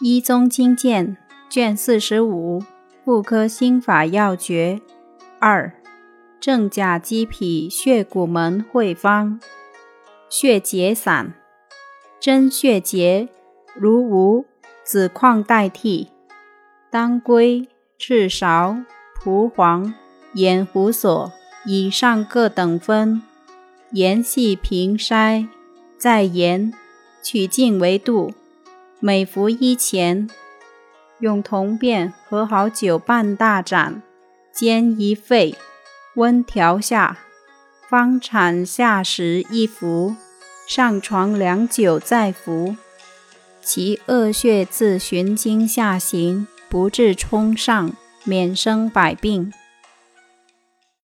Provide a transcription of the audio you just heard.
一宗经鉴卷四十五妇科心法要诀二正甲鸡脾血骨门会方血结散真血结如无子矿代替当归赤芍蒲黄盐胡索以上各等分盐细平筛再盐取净为度。每服一钱，用铜片和好酒半大盏，煎一沸，温调下。方产下时一服，上床良久再服。其恶血自循经下行，不致冲上，免生百病。